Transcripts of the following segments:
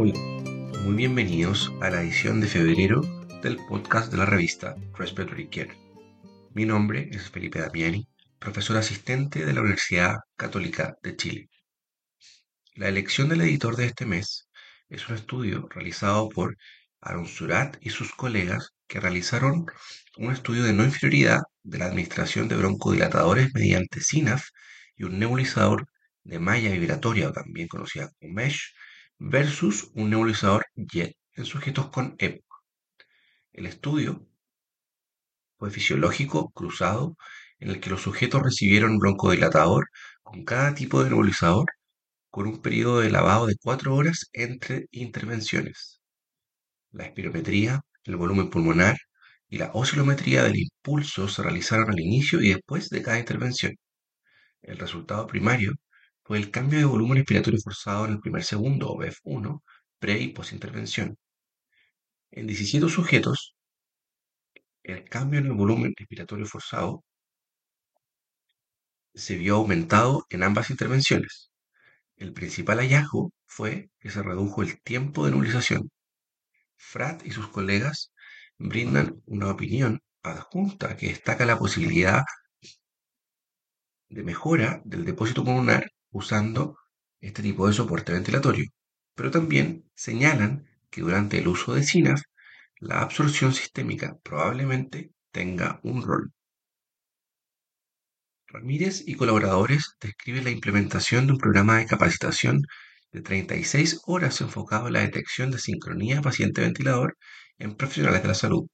Muy bienvenidos a la edición de febrero del podcast de la revista Respiratory Care. Mi nombre es Felipe Damiani, profesor asistente de la Universidad Católica de Chile. La elección del editor de este mes es un estudio realizado por Aaron Surat y sus colegas que realizaron un estudio de no inferioridad de la administración de broncodilatadores mediante SINAF y un nebulizador de malla vibratoria, también conocida como MESH, versus un nebulizador JET en sujetos con EPOC. El estudio fue fisiológico cruzado en el que los sujetos recibieron broncodilatador con cada tipo de nebulizador con un periodo de lavado de 4 horas entre intervenciones. La espirometría, el volumen pulmonar y la oscilometría del impulso se realizaron al inicio y después de cada intervención. El resultado primario fue el cambio de volumen respiratorio forzado en el primer segundo o BEF1 pre y post-intervención. En 17 sujetos, el cambio en el volumen respiratorio forzado se vio aumentado en ambas intervenciones. El principal hallazgo fue que se redujo el tiempo de nebulización. Frat y sus colegas brindan una opinión adjunta que destaca la posibilidad de mejora del depósito pulmonar usando este tipo de soporte ventilatorio, pero también señalan que durante el uso de SINAF la absorción sistémica probablemente tenga un rol. Ramírez y colaboradores describen la implementación de un programa de capacitación de 36 horas enfocado en la detección de sincronía paciente-ventilador en profesionales de la salud.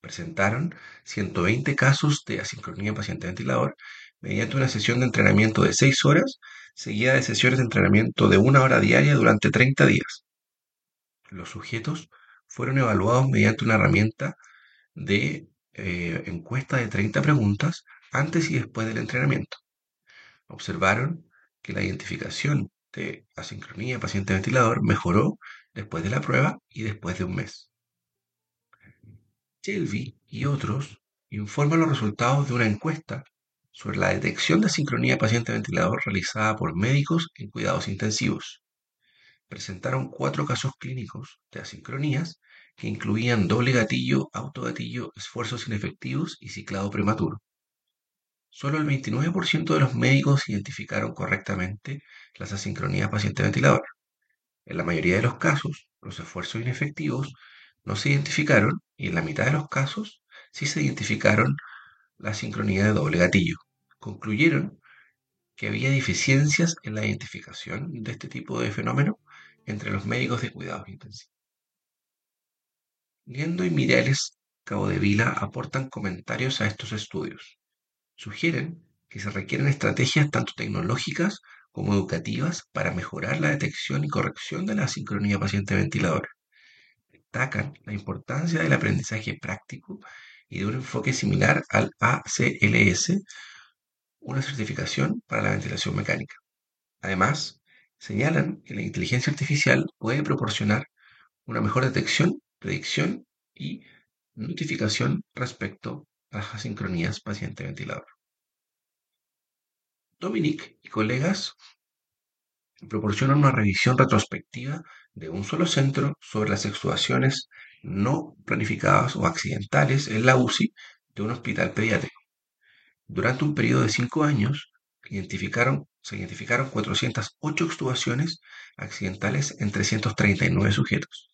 Presentaron 120 casos de asincronía paciente-ventilador mediante una sesión de entrenamiento de 6 horas seguida de sesiones de entrenamiento de una hora diaria durante 30 días. Los sujetos fueron evaluados mediante una herramienta de eh, encuesta de 30 preguntas antes y después del entrenamiento. Observaron que la identificación de asincronía paciente-ventilador mejoró después de la prueba y después de un mes. Shelby y otros informan los resultados de una encuesta sobre la detección de asincronía paciente-ventilador realizada por médicos en cuidados intensivos. Presentaron cuatro casos clínicos de asincronías que incluían doble gatillo, autogatillo, esfuerzos inefectivos y ciclado prematuro. Solo el 29% de los médicos identificaron correctamente las asincronías paciente-ventilador. En la mayoría de los casos, los esfuerzos inefectivos no se identificaron y en la mitad de los casos sí se identificaron la sincronía de doble gatillo. Concluyeron que había deficiencias en la identificación de este tipo de fenómeno entre los médicos de cuidados intensivos. Liendo y Mireles Vila aportan comentarios a estos estudios. Sugieren que se requieren estrategias tanto tecnológicas como educativas para mejorar la detección y corrección de la sincronía paciente-ventilador destacan la importancia del aprendizaje práctico y de un enfoque similar al ACLS, una certificación para la ventilación mecánica. Además, señalan que la inteligencia artificial puede proporcionar una mejor detección, predicción y notificación respecto a las asincronías paciente-ventilador. Dominic y colegas proporcionan una revisión retrospectiva de un solo centro sobre las extubaciones no planificadas o accidentales en la UCI de un hospital pediátrico. Durante un periodo de cinco años, identificaron, se identificaron 408 extubaciones accidentales en 339 sujetos.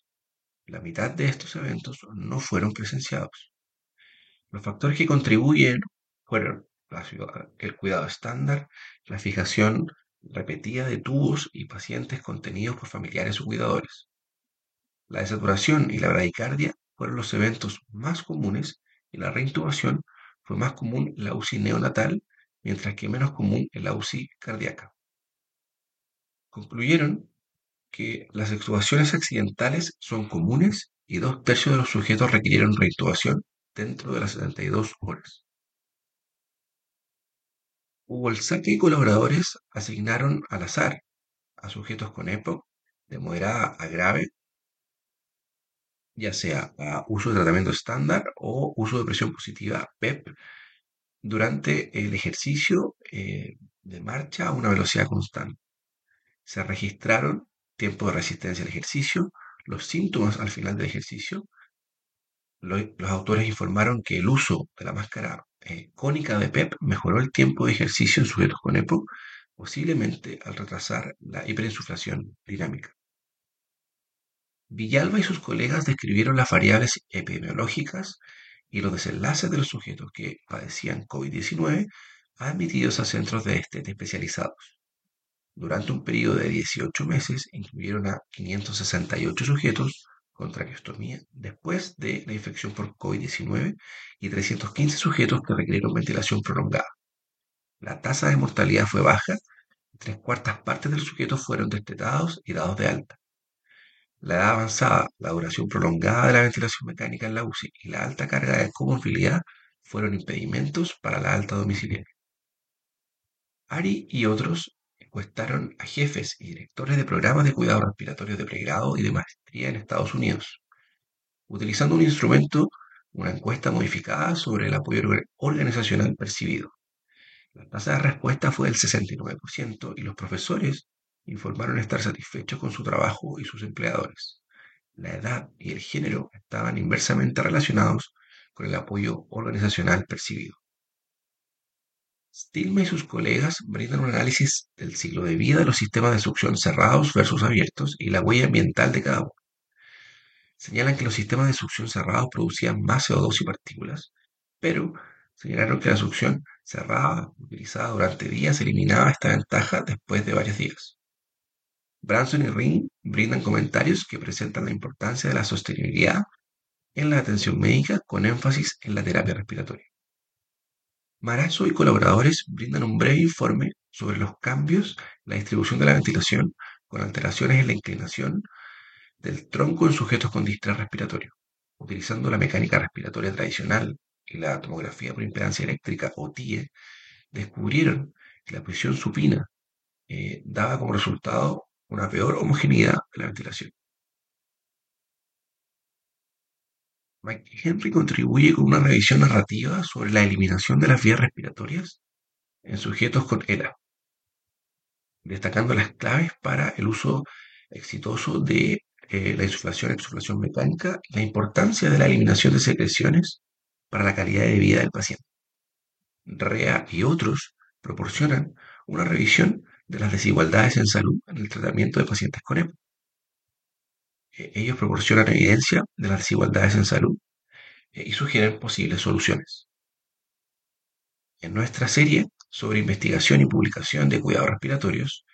La mitad de estos eventos no fueron presenciados. Los factores que contribuyen fueron el cuidado estándar, la fijación repetida de tubos y pacientes contenidos por familiares o cuidadores. La desaturación y la bradicardia fueron los eventos más comunes y la reintubación fue más común en la UCI neonatal, mientras que menos común en la UCI cardíaca. Concluyeron que las extubaciones accidentales son comunes y dos tercios de los sujetos requirieron reintubación dentro de las 72 horas. Saque y colaboradores asignaron al azar a sujetos con EPOC de moderada a grave, ya sea a uso de tratamiento estándar o uso de presión positiva PEP, durante el ejercicio eh, de marcha a una velocidad constante. Se registraron tiempo de resistencia al ejercicio, los síntomas al final del ejercicio. los autores informaron que el uso de la máscara eh, cónica de PEP mejoró el tiempo de ejercicio en sujetos con EPO, posiblemente al retrasar la hiperinsuflación dinámica. Villalba y sus colegas describieron las variables epidemiológicas y los desenlaces de los sujetos que padecían COVID-19 admitidos a centros de estética especializados. Durante un periodo de 18 meses incluyeron a 568 sujetos con traqueostomía después de la infección por COVID-19 y 315 sujetos que requirieron ventilación prolongada. La tasa de mortalidad fue baja, tres cuartas partes de los sujetos fueron destetados y dados de alta. La edad avanzada, la duración prolongada de la ventilación mecánica en la UCI y la alta carga de comorbilidad fueron impedimentos para la alta domiciliaria. Ari y otros encuestaron a jefes y directores de programas de cuidado respiratorio de pregrado y de maestría en Estados Unidos, utilizando un instrumento, una encuesta modificada sobre el apoyo organizacional percibido. La tasa de respuesta fue del 69% y los profesores informaron estar satisfechos con su trabajo y sus empleadores. La edad y el género estaban inversamente relacionados con el apoyo organizacional percibido. Stilma y sus colegas brindan un análisis del ciclo de vida de los sistemas de succión cerrados versus abiertos y la huella ambiental de cada uno. Señalan que los sistemas de succión cerrados producían más CO2 y partículas, pero señalaron que la succión cerrada, utilizada durante días, eliminaba esta ventaja después de varios días. Branson y Ring brindan comentarios que presentan la importancia de la sostenibilidad en la atención médica con énfasis en la terapia respiratoria. Marazo y colaboradores brindan un breve informe sobre los cambios en la distribución de la ventilación con alteraciones en la inclinación del tronco en sujetos con distrés respiratorio, utilizando la mecánica respiratoria tradicional y la tomografía por impedancia eléctrica o TIE, descubrieron que la posición supina eh, daba como resultado una peor homogeneidad de la ventilación. Mike Henry contribuye con una revisión narrativa sobre la eliminación de las vías respiratorias en sujetos con ELA, destacando las claves para el uso exitoso de eh, la insuflación, exuflación mecánica la importancia de la eliminación de secreciones para la calidad de vida del paciente. REA y otros proporcionan una revisión de las desigualdades en salud en el tratamiento de pacientes con EPO. E, ellos proporcionan evidencia de las desigualdades en salud eh, y sugieren posibles soluciones. En nuestra serie sobre investigación y publicación de cuidados respiratorios,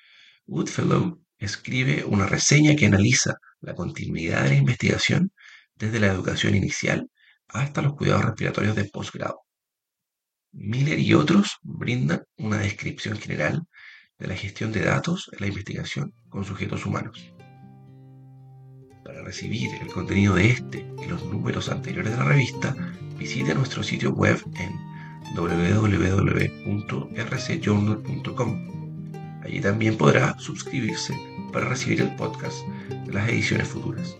Woodfellow escribe una reseña que analiza la continuidad de la investigación desde la educación inicial hasta los cuidados respiratorios de posgrado. Miller y otros brindan una descripción general de la gestión de datos en la investigación con sujetos humanos. Para recibir el contenido de este y los números anteriores de la revista, visite nuestro sitio web en www.rcjournal.com. Allí también podrá suscribirse para recibir el podcast de las ediciones futuras.